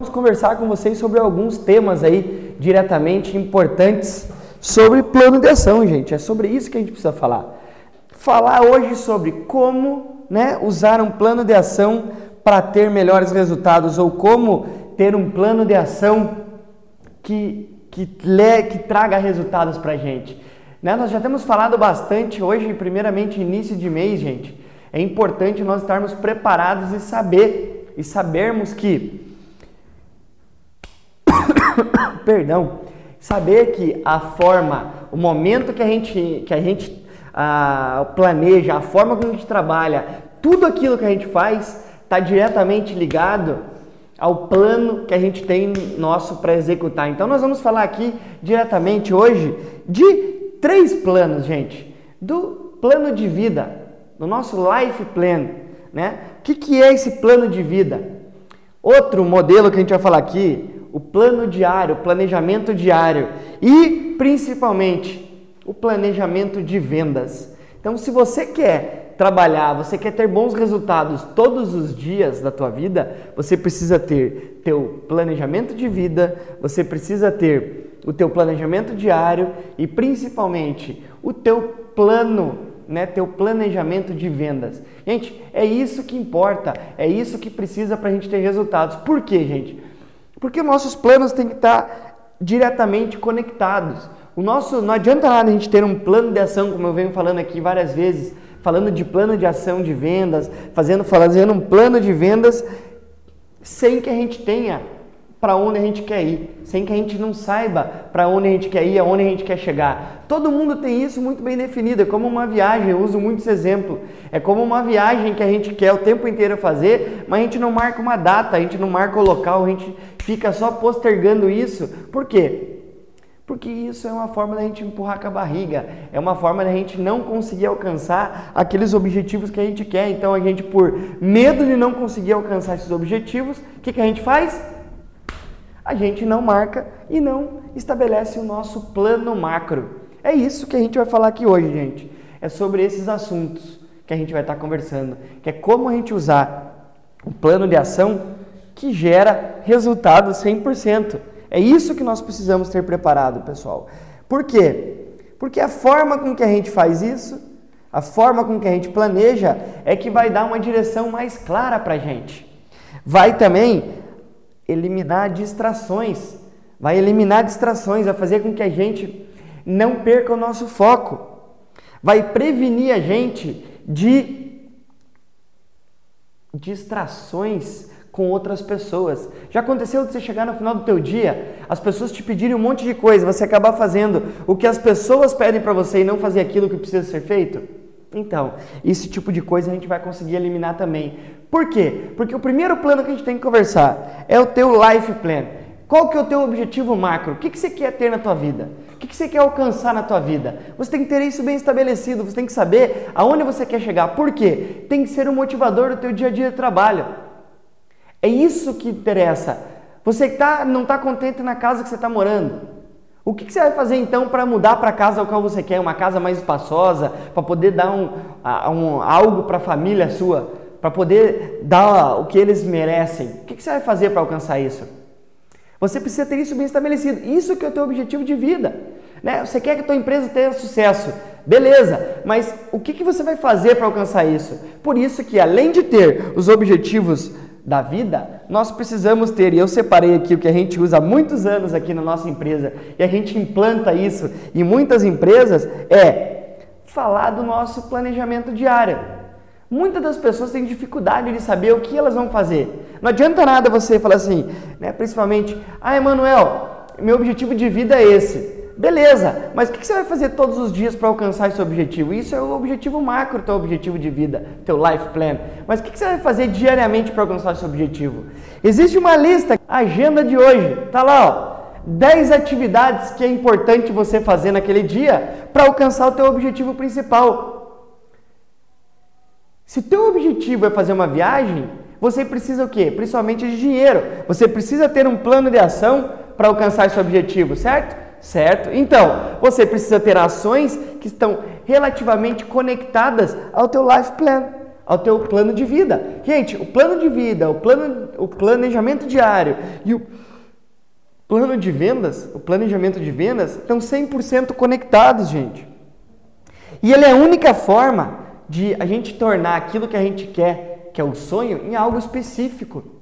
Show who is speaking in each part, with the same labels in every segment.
Speaker 1: Vamos conversar com vocês sobre alguns temas aí diretamente importantes sobre plano de ação, gente. É sobre isso que a gente precisa falar. Falar hoje sobre como né, usar um plano de ação para ter melhores resultados ou como ter um plano de ação que, que, lê, que traga resultados para a gente. Né, nós já temos falado bastante hoje, primeiramente início de mês, gente. É importante nós estarmos preparados e saber e sabermos que perdão, saber que a forma, o momento que a gente, que a gente ah, planeja, a forma como a gente trabalha, tudo aquilo que a gente faz está diretamente ligado ao plano que a gente tem nosso para executar. Então nós vamos falar aqui diretamente hoje de três planos, gente. Do plano de vida, do nosso life plan, né? O que, que é esse plano de vida? Outro modelo que a gente vai falar aqui o plano diário, o planejamento diário e principalmente o planejamento de vendas. Então, se você quer trabalhar, você quer ter bons resultados todos os dias da tua vida, você precisa ter teu planejamento de vida, você precisa ter o teu planejamento diário e principalmente o teu plano né, teu planejamento de vendas. Gente, é isso que importa, é isso que precisa para a gente ter resultados. Por quê, gente? Porque nossos planos têm que estar diretamente conectados. O nosso não adianta nada a gente ter um plano de ação, como eu venho falando aqui várias vezes, falando de plano de ação de vendas, fazendo fazendo um plano de vendas sem que a gente tenha para onde a gente quer ir, sem que a gente não saiba para onde a gente quer ir, aonde a gente quer chegar. Todo mundo tem isso muito bem definido, é como uma viagem, eu uso muito esse exemplo. É como uma viagem que a gente quer o tempo inteiro fazer, mas a gente não marca uma data, a gente não marca o local, a gente fica só postergando isso. Por quê? Porque isso é uma forma da gente empurrar com a barriga, é uma forma da gente não conseguir alcançar aqueles objetivos que a gente quer. Então a gente, por medo de não conseguir alcançar esses objetivos, o que, que a gente faz? a gente não marca e não estabelece o nosso plano macro. É isso que a gente vai falar aqui hoje, gente. É sobre esses assuntos que a gente vai estar conversando, que é como a gente usar o plano de ação que gera resultado 100%. É isso que nós precisamos ter preparado, pessoal. Por quê? Porque a forma com que a gente faz isso, a forma com que a gente planeja, é que vai dar uma direção mais clara para a gente. Vai também eliminar distrações. Vai eliminar distrações, vai fazer com que a gente não perca o nosso foco. Vai prevenir a gente de distrações com outras pessoas. Já aconteceu de você chegar no final do teu dia, as pessoas te pedirem um monte de coisa, você acabar fazendo o que as pessoas pedem para você e não fazer aquilo que precisa ser feito? Então, esse tipo de coisa a gente vai conseguir eliminar também. Por quê? Porque o primeiro plano que a gente tem que conversar é o teu life plan. Qual que é o teu objetivo macro? O que, que você quer ter na tua vida? O que, que você quer alcançar na tua vida? Você tem que ter isso bem estabelecido, você tem que saber aonde você quer chegar. Por quê? Tem que ser um motivador do teu dia a dia de trabalho. É isso que interessa. Você tá, não está contente na casa que você está morando. O que, que, você vai fazer então para mudar para a casa ao qual você quer? Uma casa mais espaçosa, para poder dar um, um algo para a família sua, para poder dar o que eles merecem. O que, que você vai fazer para alcançar isso? Você precisa ter isso bem estabelecido. Isso que é o teu objetivo de vida. Né? Você quer que a tua empresa tenha sucesso, beleza? Mas o que, que você vai fazer para alcançar isso? Por isso que além de ter os objetivos da vida, nós precisamos ter, e eu separei aqui o que a gente usa há muitos anos aqui na nossa empresa, e a gente implanta isso em muitas empresas, é falar do nosso planejamento diário. Muitas das pessoas têm dificuldade de saber o que elas vão fazer. Não adianta nada você falar assim, né, principalmente, ah, Emanuel, meu objetivo de vida é esse. Beleza, mas o que você vai fazer todos os dias para alcançar esse objetivo? Isso é o objetivo macro, teu objetivo de vida, teu life plan. Mas o que você vai fazer diariamente para alcançar esse objetivo? Existe uma lista, agenda de hoje, tá lá, ó. 10 atividades que é importante você fazer naquele dia para alcançar o teu objetivo principal. Se teu objetivo é fazer uma viagem, você precisa o quê? Principalmente de dinheiro. Você precisa ter um plano de ação para alcançar esse objetivo, certo? Certo? Então, você precisa ter ações que estão relativamente conectadas ao teu life plan, ao teu plano de vida. Gente, o plano de vida, o plano, o planejamento diário e o plano de vendas, o planejamento de vendas estão 100% conectados, gente. E ele é a única forma de a gente tornar aquilo que a gente quer, que é o sonho, em algo específico.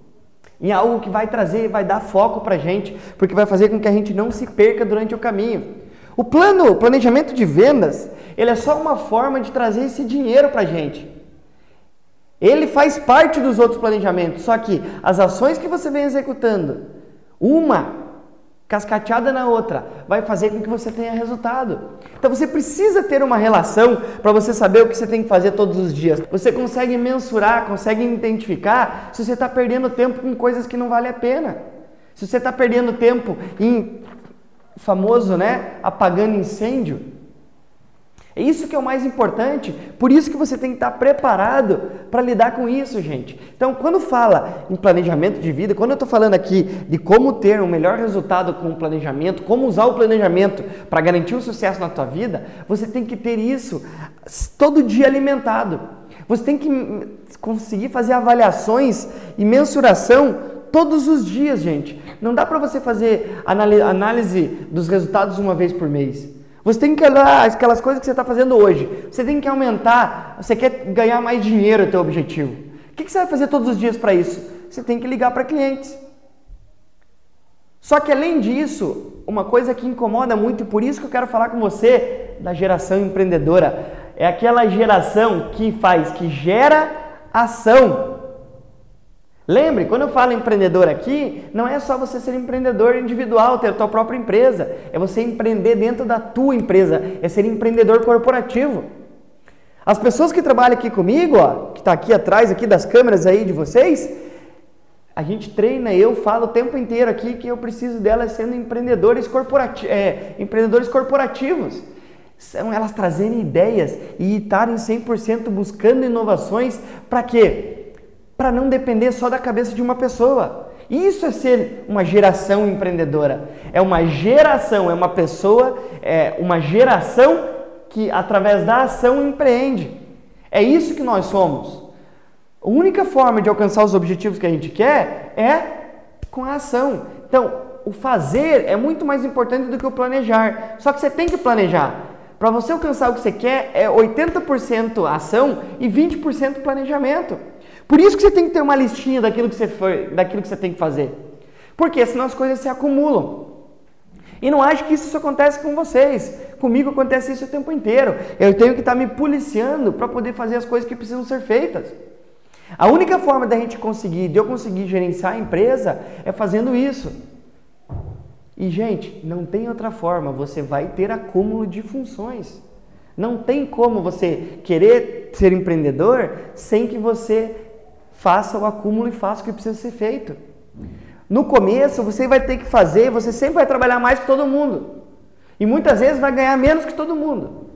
Speaker 1: Em algo que vai trazer, vai dar foco pra gente, porque vai fazer com que a gente não se perca durante o caminho. O plano, o planejamento de vendas, ele é só uma forma de trazer esse dinheiro pra gente. Ele faz parte dos outros planejamentos, só que as ações que você vem executando, uma cascateada na outra, vai fazer com que você tenha resultado. Então você precisa ter uma relação para você saber o que você tem que fazer todos os dias. Você consegue mensurar, consegue identificar se você está perdendo tempo com coisas que não vale a pena. Se você está perdendo tempo em famoso, né, apagando incêndio. É isso que é o mais importante, por isso que você tem que estar preparado para lidar com isso, gente. Então, quando fala em planejamento de vida, quando eu estou falando aqui de como ter um melhor resultado com o planejamento, como usar o planejamento para garantir o sucesso na tua vida, você tem que ter isso todo dia alimentado. Você tem que conseguir fazer avaliações e mensuração todos os dias, gente. Não dá para você fazer análise dos resultados uma vez por mês. Você tem que olhar aquelas coisas que você está fazendo hoje. Você tem que aumentar, você quer ganhar mais dinheiro, é o teu objetivo. O que você vai fazer todos os dias para isso? Você tem que ligar para clientes. Só que além disso, uma coisa que incomoda muito, e por isso que eu quero falar com você da geração empreendedora, é aquela geração que faz, que gera ação. Lembre, quando eu falo empreendedor aqui, não é só você ser empreendedor individual, ter a tua própria empresa, é você empreender dentro da tua empresa, é ser empreendedor corporativo. As pessoas que trabalham aqui comigo, ó, que está aqui atrás aqui das câmeras aí de vocês, a gente treina, eu falo o tempo inteiro aqui que eu preciso delas sendo empreendedores, corporati é, empreendedores corporativos. São elas trazendo ideias e estarem 100% buscando inovações para quê? Para não depender só da cabeça de uma pessoa. Isso é ser uma geração empreendedora. É uma geração, é uma pessoa, é uma geração que através da ação empreende. É isso que nós somos. A única forma de alcançar os objetivos que a gente quer é com a ação. Então, o fazer é muito mais importante do que o planejar. Só que você tem que planejar. Para você alcançar o que você quer, é 80% ação e 20% planejamento. Por isso que você tem que ter uma listinha daquilo que você, for, daquilo que você tem que fazer. Porque senão as coisas se acumulam. E não acho que isso acontece com vocês. Comigo acontece isso o tempo inteiro. Eu tenho que estar me policiando para poder fazer as coisas que precisam ser feitas. A única forma da gente conseguir, de eu conseguir gerenciar a empresa, é fazendo isso. E, gente, não tem outra forma. Você vai ter acúmulo de funções. Não tem como você querer ser empreendedor sem que você faça o acúmulo e faça o que precisa ser feito. No começo, você vai ter que fazer, você sempre vai trabalhar mais que todo mundo. E muitas vezes vai ganhar menos que todo mundo.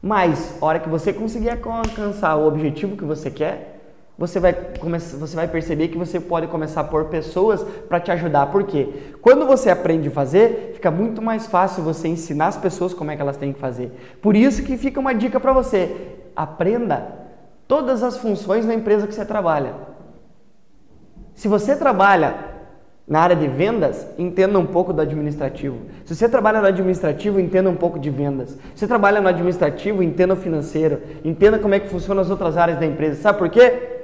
Speaker 1: Mas, a hora que você conseguir alcançar o objetivo que você quer, você vai, começar, você vai perceber que você pode começar a pôr pessoas para te ajudar. Por quê? Quando você aprende a fazer, fica muito mais fácil você ensinar as pessoas como é que elas têm que fazer. Por isso que fica uma dica para você. Aprenda todas as funções na empresa que você trabalha. Se você trabalha na área de vendas, entenda um pouco do administrativo. Se você trabalha no administrativo, entenda um pouco de vendas. Se você trabalha no administrativo, entenda o financeiro. Entenda como é que funcionam as outras áreas da empresa. Sabe por quê?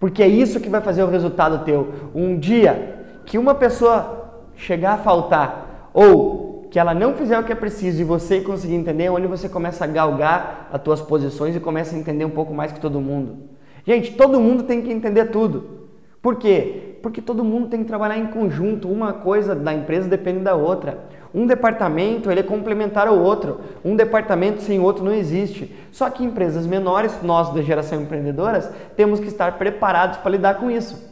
Speaker 1: Porque é isso que vai fazer o resultado teu. Um dia que uma pessoa chegar a faltar ou que ela não fizer o que é preciso e você conseguir entender, é onde você começa a galgar as tuas posições e começa a entender um pouco mais que todo mundo. Gente, todo mundo tem que entender tudo. Por quê? Porque todo mundo tem que trabalhar em conjunto. Uma coisa da empresa depende da outra. Um departamento ele é complementar ao outro. Um departamento sem outro não existe. Só que empresas menores, nós da geração empreendedoras, temos que estar preparados para lidar com isso.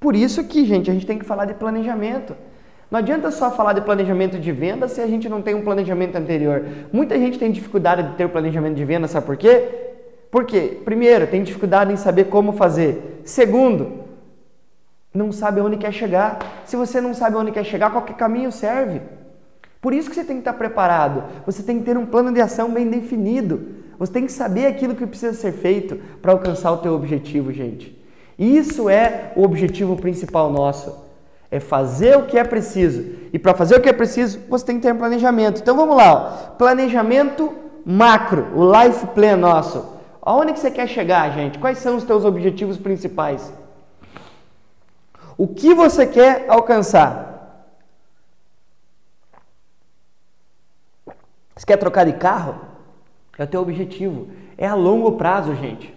Speaker 1: Por isso que, gente, a gente tem que falar de planejamento. Não adianta só falar de planejamento de venda se a gente não tem um planejamento anterior. Muita gente tem dificuldade de ter o planejamento de venda, sabe por quê? Porque, primeiro, tem dificuldade em saber como fazer. Segundo, não sabe onde quer chegar. Se você não sabe onde quer chegar, qualquer caminho serve. Por isso que você tem que estar preparado. Você tem que ter um plano de ação bem definido. Você tem que saber aquilo que precisa ser feito para alcançar o teu objetivo, gente. Isso é o objetivo principal nosso. É fazer o que é preciso. E para fazer o que é preciso, você tem que ter um planejamento. Então vamos lá, ó. planejamento macro, o life plan nosso. Aonde que você quer chegar, gente? Quais são os teus objetivos principais? O que você quer alcançar? Você quer trocar de carro? É o teu objetivo. É a longo prazo, gente.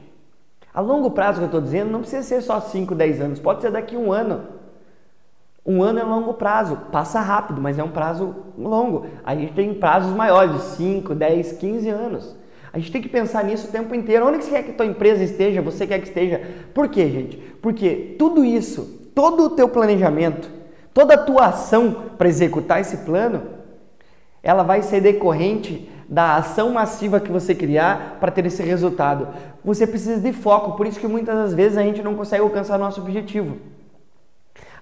Speaker 1: A longo prazo que eu estou dizendo não precisa ser só 5, 10 anos, pode ser daqui a um ano. Um ano é longo prazo, passa rápido, mas é um prazo longo. A gente tem prazos maiores, de 5, 10, 15 anos. A gente tem que pensar nisso o tempo inteiro. Onde você quer que a tua empresa esteja, você quer que esteja. Por quê, gente? Porque tudo isso, todo o teu planejamento, toda a tua ação para executar esse plano, ela vai ser decorrente da ação massiva que você criar para ter esse resultado. Você precisa de foco, por isso que muitas das vezes a gente não consegue alcançar nosso objetivo.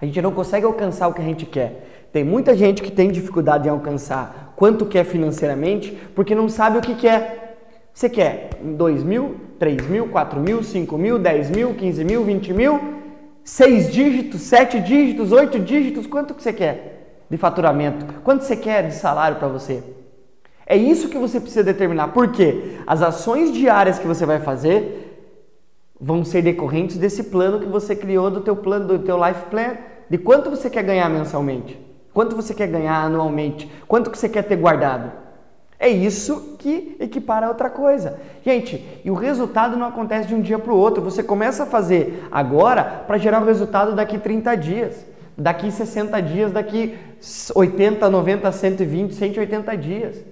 Speaker 1: A gente não consegue alcançar o que a gente quer. Tem muita gente que tem dificuldade em alcançar quanto quer financeiramente porque não sabe o que quer. Você quer 2 mil, 3 mil, 4 mil, 5 mil, 10 mil, 15 mil, 20 mil, 6 dígitos, 7 dígitos, 8 dígitos, quanto que você quer de faturamento? Quanto você quer de salário para você? É isso que você precisa determinar. Por quê? As ações diárias que você vai fazer vão ser decorrentes desse plano que você criou do teu plano, do teu life plan, de quanto você quer ganhar mensalmente, quanto você quer ganhar anualmente, quanto que você quer ter guardado. É isso que equipara a outra coisa. Gente, e o resultado não acontece de um dia para o outro. Você começa a fazer agora para gerar o resultado daqui 30 dias, daqui 60 dias, daqui 80, 90, 120, 180 dias.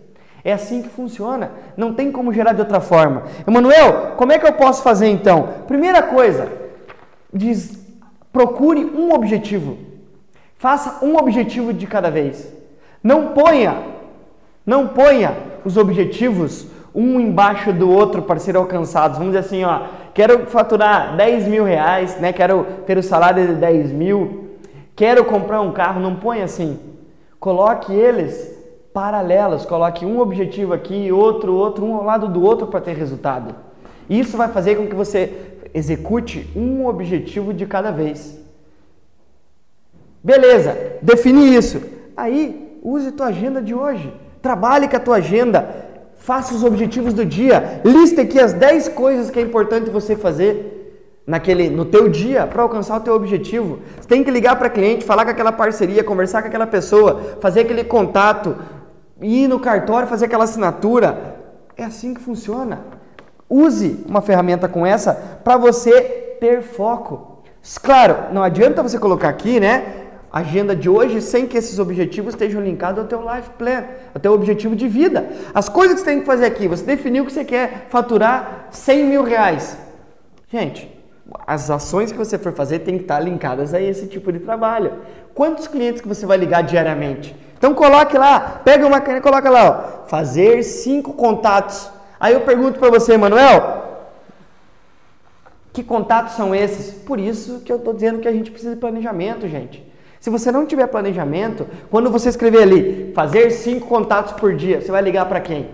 Speaker 1: É assim que funciona. Não tem como gerar de outra forma. Emanuel, como é que eu posso fazer então? Primeira coisa, diz, procure um objetivo. Faça um objetivo de cada vez. Não ponha, não ponha os objetivos um embaixo do outro para serem alcançados. Vamos dizer assim, ó, quero faturar 10 mil reais, né? Quero ter o salário de 10 mil, quero comprar um carro. Não ponha assim. Coloque eles paralelas, coloque um objetivo aqui, outro, outro, um ao lado do outro para ter resultado. Isso vai fazer com que você execute um objetivo de cada vez. Beleza, defini isso. Aí, use tua agenda de hoje. Trabalhe com a tua agenda. Faça os objetivos do dia. Liste aqui as 10 coisas que é importante você fazer naquele no teu dia para alcançar o teu objetivo. Você tem que ligar para cliente, falar com aquela parceria, conversar com aquela pessoa, fazer aquele contato, ir no cartório fazer aquela assinatura. É assim que funciona. Use uma ferramenta com essa para você ter foco. Claro, não adianta você colocar aqui, né? Agenda de hoje sem que esses objetivos estejam linkados ao teu life plan, ao teu objetivo de vida. As coisas que você tem que fazer aqui, você definiu que você quer faturar 100 mil reais. Gente, as ações que você for fazer têm que estar linkadas a esse tipo de trabalho. Quantos clientes que você vai ligar diariamente? Então coloque lá, pega uma caneta e coloca lá, ó, fazer cinco contatos. Aí eu pergunto para você, Manuel, que contatos são esses? Por isso que eu estou dizendo que a gente precisa de planejamento, gente. Se você não tiver planejamento, quando você escrever ali, fazer cinco contatos por dia, você vai ligar para quem?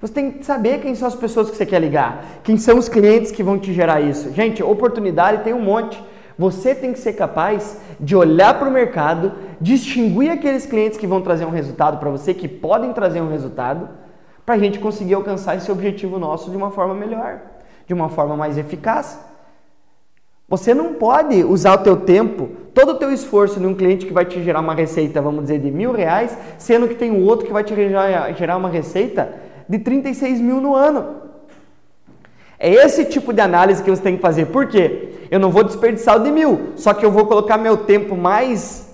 Speaker 1: Você tem que saber quem são as pessoas que você quer ligar, quem são os clientes que vão te gerar isso. Gente, oportunidade tem um monte. Você tem que ser capaz de olhar para o mercado, distinguir aqueles clientes que vão trazer um resultado para você, que podem trazer um resultado, para a gente conseguir alcançar esse objetivo nosso de uma forma melhor, de uma forma mais eficaz. Você não pode usar o teu tempo, todo o teu esforço num cliente que vai te gerar uma receita, vamos dizer, de mil reais, sendo que tem um outro que vai te gerar uma receita de 36 mil no ano. É esse tipo de análise que você tem que fazer. Por quê? Eu não vou desperdiçar o de mil, só que eu vou colocar meu tempo mais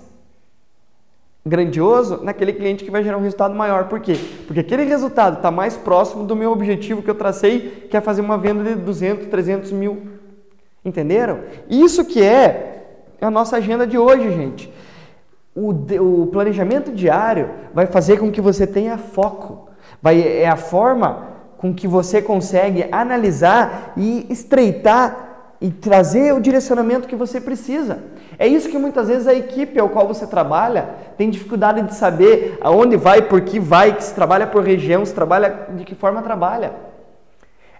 Speaker 1: grandioso naquele cliente que vai gerar um resultado maior. Por quê? Porque aquele resultado está mais próximo do meu objetivo que eu tracei, que é fazer uma venda de 200, 300 mil. Entenderam? Isso que é a nossa agenda de hoje, gente. O, o planejamento diário vai fazer com que você tenha foco. Vai, é a forma com que você consegue analisar e estreitar e trazer o direcionamento que você precisa. É isso que muitas vezes a equipe ao qual você trabalha tem dificuldade de saber aonde vai, por que vai, que se trabalha por região, se trabalha de que forma trabalha.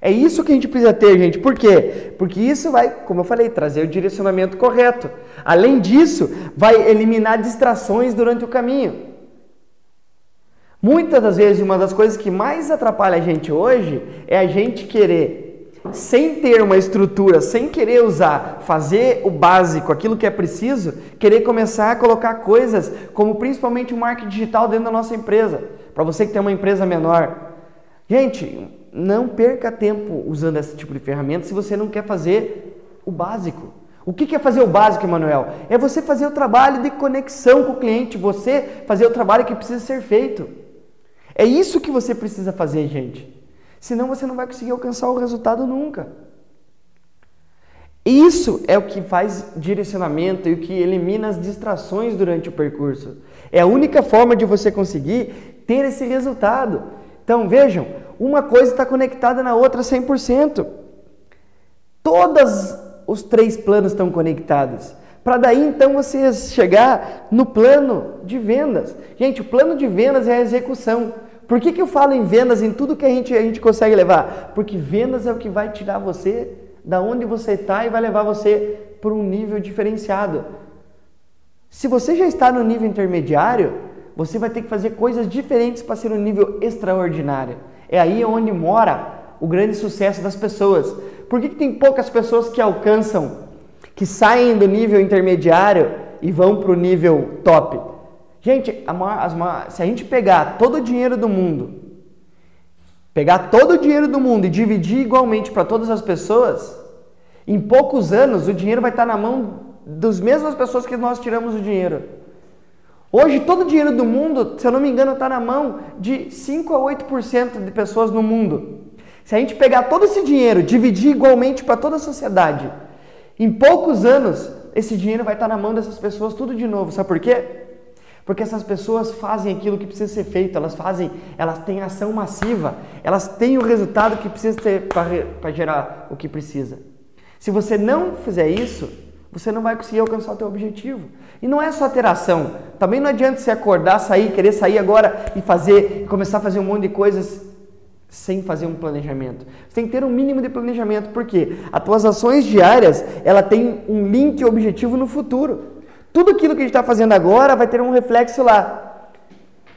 Speaker 1: É isso que a gente precisa ter, gente. Por quê? Porque isso vai, como eu falei, trazer o direcionamento correto. Além disso, vai eliminar distrações durante o caminho. Muitas das vezes, uma das coisas que mais atrapalha a gente hoje é a gente querer, sem ter uma estrutura, sem querer usar, fazer o básico, aquilo que é preciso, querer começar a colocar coisas como principalmente o marketing digital dentro da nossa empresa. Para você que tem uma empresa menor. Gente, não perca tempo usando esse tipo de ferramenta se você não quer fazer o básico. O que é fazer o básico, Emanuel? É você fazer o trabalho de conexão com o cliente, você fazer o trabalho que precisa ser feito. É isso que você precisa fazer, gente. Senão você não vai conseguir alcançar o resultado nunca. Isso é o que faz direcionamento e o que elimina as distrações durante o percurso. É a única forma de você conseguir ter esse resultado. Então vejam, uma coisa está conectada na outra 100%. Todos os três planos estão conectados. Para daí então você chegar no plano de vendas. Gente, o plano de vendas é a execução. Por que, que eu falo em vendas em tudo que a gente, a gente consegue levar? Porque vendas é o que vai tirar você da onde você está e vai levar você para um nível diferenciado. Se você já está no nível intermediário, você vai ter que fazer coisas diferentes para ser um nível extraordinário. É aí onde mora o grande sucesso das pessoas. Por que, que tem poucas pessoas que alcançam, que saem do nível intermediário e vão para o nível top? Gente, a maior, as se a gente pegar todo o dinheiro do mundo, pegar todo o dinheiro do mundo e dividir igualmente para todas as pessoas, em poucos anos o dinheiro vai estar na mão das mesmas pessoas que nós tiramos o dinheiro. Hoje, todo o dinheiro do mundo, se eu não me engano, está na mão de 5 a 8% de pessoas no mundo. Se a gente pegar todo esse dinheiro, dividir igualmente para toda a sociedade, em poucos anos, esse dinheiro vai estar tá na mão dessas pessoas tudo de novo. Sabe por quê? Porque essas pessoas fazem aquilo que precisa ser feito, elas fazem, elas têm ação massiva, elas têm o resultado que precisa ter para gerar o que precisa. Se você não fizer isso, você não vai conseguir alcançar o teu objetivo. E não é só ter ação. Também não adianta você acordar, sair, querer sair agora e fazer, começar a fazer um monte de coisas sem fazer um planejamento. Você tem que ter um mínimo de planejamento, porque as tuas ações diárias, ela tem um link objetivo no futuro. Tudo aquilo que a gente está fazendo agora vai ter um reflexo lá.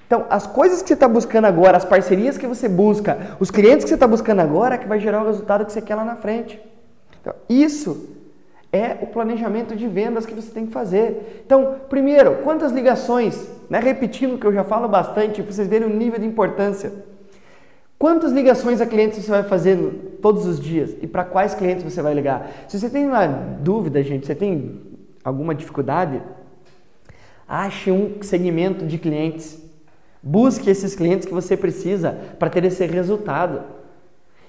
Speaker 1: Então, as coisas que você está buscando agora, as parcerias que você busca, os clientes que você está buscando agora, é que vai gerar o resultado que você quer lá na frente. Então, isso é o planejamento de vendas que você tem que fazer. Então, primeiro, quantas ligações, né? repetindo que eu já falo bastante, para vocês verem o nível de importância. Quantas ligações a clientes você vai fazer todos os dias e para quais clientes você vai ligar? Se você tem uma dúvida, gente, você tem alguma dificuldade, ache um segmento de clientes. Busque esses clientes que você precisa para ter esse resultado.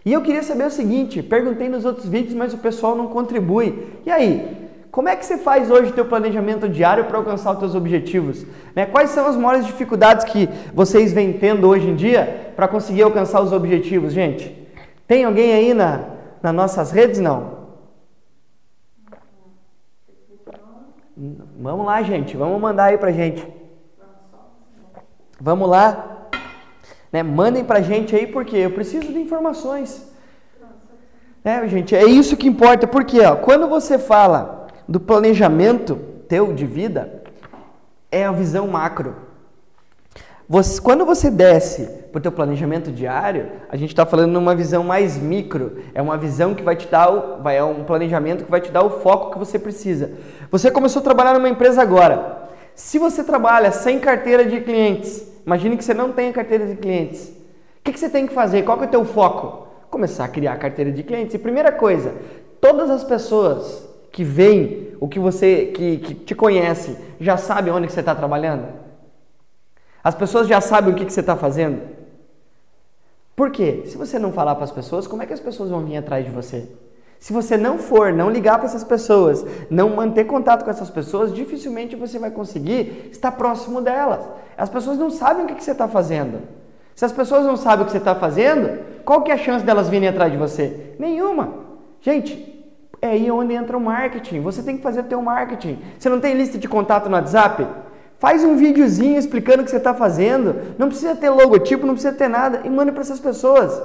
Speaker 1: E eu queria saber o seguinte, perguntei nos outros vídeos, mas o pessoal não contribui. E aí, como é que você faz hoje o teu planejamento diário para alcançar os teus objetivos? Né? Quais são as maiores dificuldades que vocês vêm tendo hoje em dia para conseguir alcançar os objetivos, gente? Tem alguém aí na, nas nossas redes? Não? Vamos lá, gente. Vamos mandar aí pra gente. Vamos lá. Né? Mandem para a gente aí, porque eu preciso de informações. É, gente, é isso que importa, porque ó, quando você fala do planejamento teu de vida, é a visão macro. Você, quando você desce para o teu planejamento diário, a gente está falando numa visão mais micro. É uma visão que vai te dar, o, vai, é um planejamento que vai te dar o foco que você precisa. Você começou a trabalhar numa empresa agora. Se você trabalha sem carteira de clientes, Imagine que você não tenha carteira de clientes. O que, que você tem que fazer? Qual que é o teu foco? Começar a criar carteira de clientes. E primeira coisa, todas as pessoas que veem o que você, que, que te conhece, já sabem onde que você está trabalhando? As pessoas já sabem o que, que você está fazendo? Por quê? Se você não falar para as pessoas, como é que as pessoas vão vir atrás de você? Se você não for, não ligar para essas pessoas, não manter contato com essas pessoas, dificilmente você vai conseguir estar próximo delas. As pessoas não sabem o que, você está fazendo. Se as pessoas não sabem o que você está fazendo, qual que é a chance delas virem atrás de você? Nenhuma. Gente, é aí onde entra o marketing. Você tem que fazer o teu marketing. Você não tem lista de contato no WhatsApp? Faz um videozinho explicando o que você está fazendo. Não precisa ter logotipo, não precisa ter nada. E manda para essas pessoas.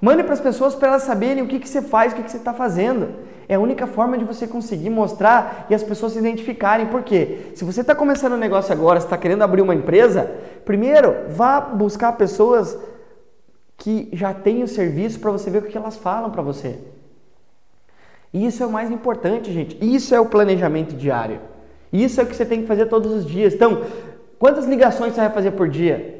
Speaker 1: Mande para as pessoas para elas saberem o que, que você faz, o que, que você está fazendo. É a única forma de você conseguir mostrar e as pessoas se identificarem. Por quê? Se você está começando um negócio agora, está querendo abrir uma empresa, primeiro vá buscar pessoas que já têm o serviço para você ver o que elas falam para você. Isso é o mais importante, gente. Isso é o planejamento diário. Isso é o que você tem que fazer todos os dias. Então, quantas ligações você vai fazer por dia?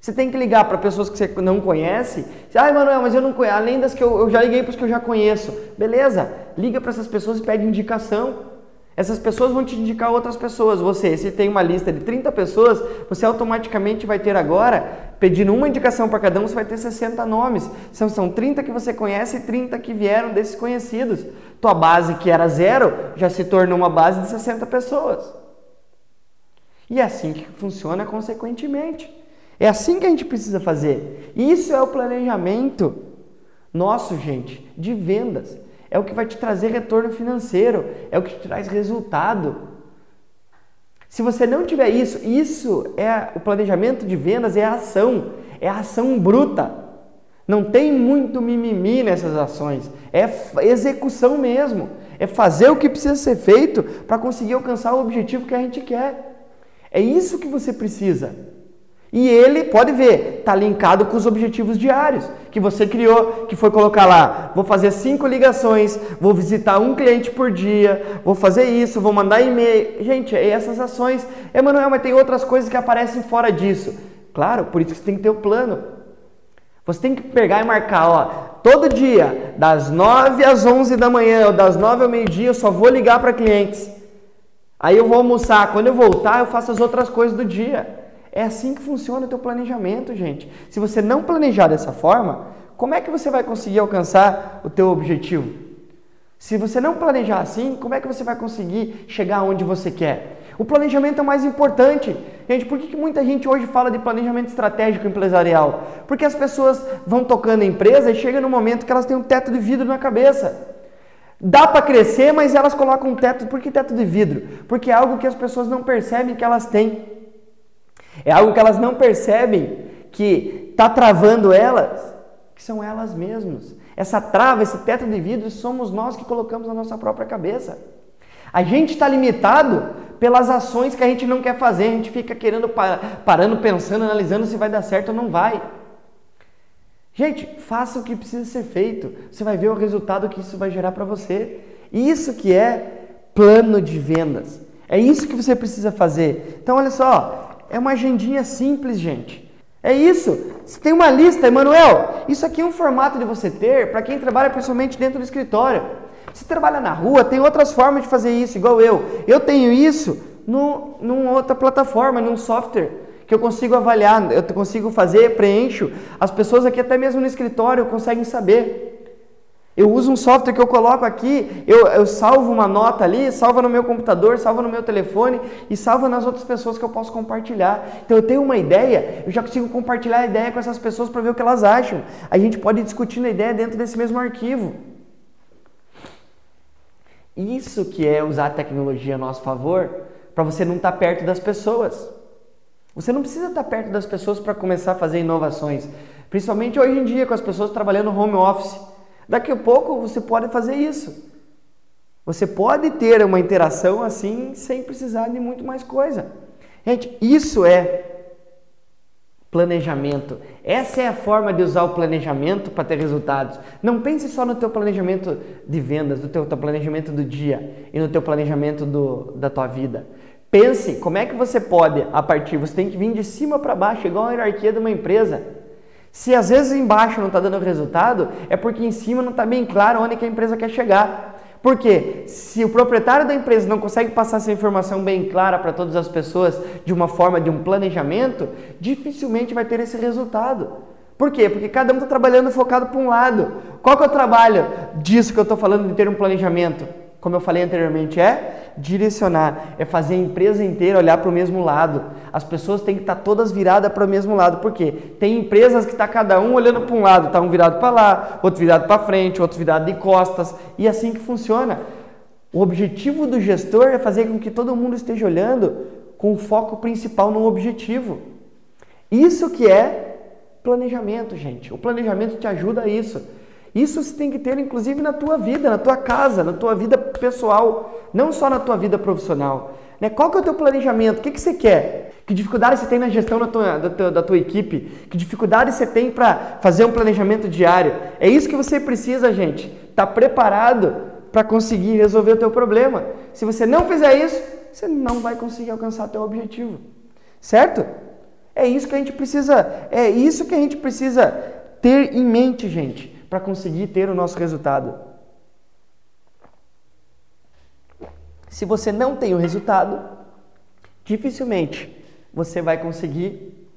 Speaker 1: Você tem que ligar para pessoas que você não conhece. Ah, Manuel, mas eu não conheço. Além das que eu, eu já liguei para os que eu já conheço. Beleza, liga para essas pessoas e pede indicação. Essas pessoas vão te indicar outras pessoas. Você, se tem uma lista de 30 pessoas, você automaticamente vai ter agora, pedindo uma indicação para cada um, você vai ter 60 nomes. São, são 30 que você conhece e 30 que vieram desses conhecidos. Tua base, que era zero, já se tornou uma base de 60 pessoas. E é assim que funciona consequentemente. É assim que a gente precisa fazer. Isso é o planejamento nosso, gente, de vendas. É o que vai te trazer retorno financeiro, é o que te traz resultado. Se você não tiver isso, isso é o planejamento de vendas, é a ação, é a ação bruta. Não tem muito mimimi nessas ações, é execução mesmo, é fazer o que precisa ser feito para conseguir alcançar o objetivo que a gente quer. É isso que você precisa. E ele, pode ver, está linkado com os objetivos diários que você criou, que foi colocar lá, vou fazer cinco ligações, vou visitar um cliente por dia, vou fazer isso, vou mandar e-mail. Gente, é essas ações. Emanuel, mas tem outras coisas que aparecem fora disso. Claro, por isso que você tem que ter o plano. Você tem que pegar e marcar, ó, todo dia, das 9 às 11 da manhã, ou das 9 ao meio-dia, eu só vou ligar para clientes. Aí eu vou almoçar, quando eu voltar, eu faço as outras coisas do dia. É assim que funciona o teu planejamento, gente. Se você não planejar dessa forma, como é que você vai conseguir alcançar o teu objetivo? Se você não planejar assim, como é que você vai conseguir chegar onde você quer? O planejamento é o mais importante. Gente, por que, que muita gente hoje fala de planejamento estratégico empresarial? Porque as pessoas vão tocando a empresa e chega no momento que elas têm um teto de vidro na cabeça. Dá para crescer, mas elas colocam um teto. Por que teto de vidro? Porque é algo que as pessoas não percebem que elas têm. É algo que elas não percebem que está travando elas, que são elas mesmas. Essa trava, esse teto de vidro, somos nós que colocamos na nossa própria cabeça. A gente está limitado pelas ações que a gente não quer fazer. A gente fica querendo parando, pensando, analisando se vai dar certo ou não vai. Gente, faça o que precisa ser feito. Você vai ver o resultado que isso vai gerar para você. Isso que é plano de vendas. É isso que você precisa fazer. Então, olha só, é uma agendinha simples, gente. É isso. Você tem uma lista, Emanuel. Isso aqui é um formato de você ter para quem trabalha principalmente dentro do escritório. Se trabalha na rua, tem outras formas de fazer isso, igual eu. Eu tenho isso no, numa outra plataforma, num software que eu consigo avaliar, eu consigo fazer, preencho. As pessoas aqui, até mesmo no escritório, conseguem saber. Eu uso um software que eu coloco aqui, eu, eu salvo uma nota ali, salva no meu computador, salva no meu telefone e salva nas outras pessoas que eu posso compartilhar. Então eu tenho uma ideia, eu já consigo compartilhar a ideia com essas pessoas para ver o que elas acham. A gente pode discutir a ideia dentro desse mesmo arquivo. Isso que é usar a tecnologia a nosso favor, para você não estar tá perto das pessoas. Você não precisa estar tá perto das pessoas para começar a fazer inovações, principalmente hoje em dia com as pessoas trabalhando home office. Daqui a pouco você pode fazer isso. Você pode ter uma interação assim sem precisar de muito mais coisa. Gente, isso é planejamento. Essa é a forma de usar o planejamento para ter resultados. Não pense só no teu planejamento de vendas, no teu, teu planejamento do dia e no teu planejamento do, da tua vida. Pense como é que você pode, a partir, você tem que vir de cima para baixo, igual a hierarquia de uma empresa. Se às vezes embaixo não está dando resultado, é porque em cima não está bem claro onde que a empresa quer chegar. Porque se o proprietário da empresa não consegue passar essa informação bem clara para todas as pessoas de uma forma de um planejamento, dificilmente vai ter esse resultado. Por quê? Porque cada um está trabalhando focado para um lado. Qual que é o trabalho disso que eu estou falando de ter um planejamento? Como eu falei anteriormente, é direcionar, é fazer a empresa inteira olhar para o mesmo lado. As pessoas têm que estar tá todas viradas para o mesmo lado, porque tem empresas que está cada um olhando para um lado, está um virado para lá, outro virado para frente, outro virado de costas, e é assim que funciona. O objetivo do gestor é fazer com que todo mundo esteja olhando com o foco principal no objetivo. Isso que é Planejamento, gente. O planejamento te ajuda a isso. Isso você tem que ter, inclusive, na tua vida, na tua casa, na tua vida pessoal, não só na tua vida profissional. Né? Qual que é o teu planejamento? O que, que você quer? Que dificuldade você tem na gestão da tua, da tua, da tua equipe? Que dificuldade você tem para fazer um planejamento diário? É isso que você precisa, gente. Tá preparado para conseguir resolver o teu problema. Se você não fizer isso, você não vai conseguir alcançar teu objetivo. Certo? É isso que a gente precisa, é isso que a gente precisa ter em mente, gente, para conseguir ter o nosso resultado. Se você não tem o resultado, dificilmente você vai conseguir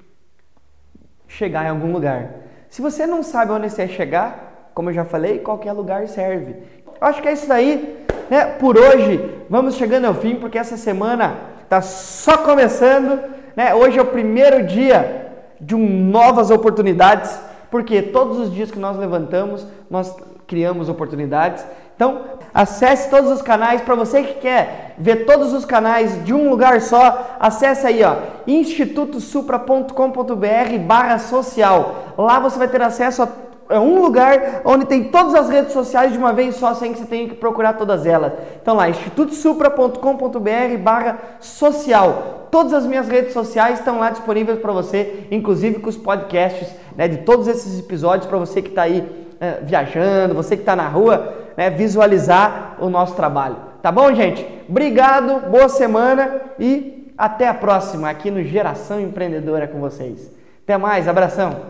Speaker 1: chegar em algum lugar. Se você não sabe onde você quer chegar, como eu já falei, qualquer lugar serve. Acho que é isso daí, né? Por hoje, vamos chegando ao fim, porque essa semana está só começando. Né? Hoje é o primeiro dia de um, novas oportunidades, porque todos os dias que nós levantamos, nós criamos oportunidades. Então, acesse todos os canais. Para você que quer ver todos os canais de um lugar só, acesse aí, ó, institutosupra.com.br barra social. Lá você vai ter acesso a é um lugar onde tem todas as redes sociais de uma vez só, sem que você tenha que procurar todas elas. Então lá, institutosupra.com.br barra social. Todas as minhas redes sociais estão lá disponíveis para você, inclusive com os podcasts né, de todos esses episódios para você que está aí é, viajando, você que está na rua, né, visualizar o nosso trabalho. Tá bom, gente? Obrigado, boa semana e até a próxima aqui no Geração Empreendedora com vocês. Até mais, abração!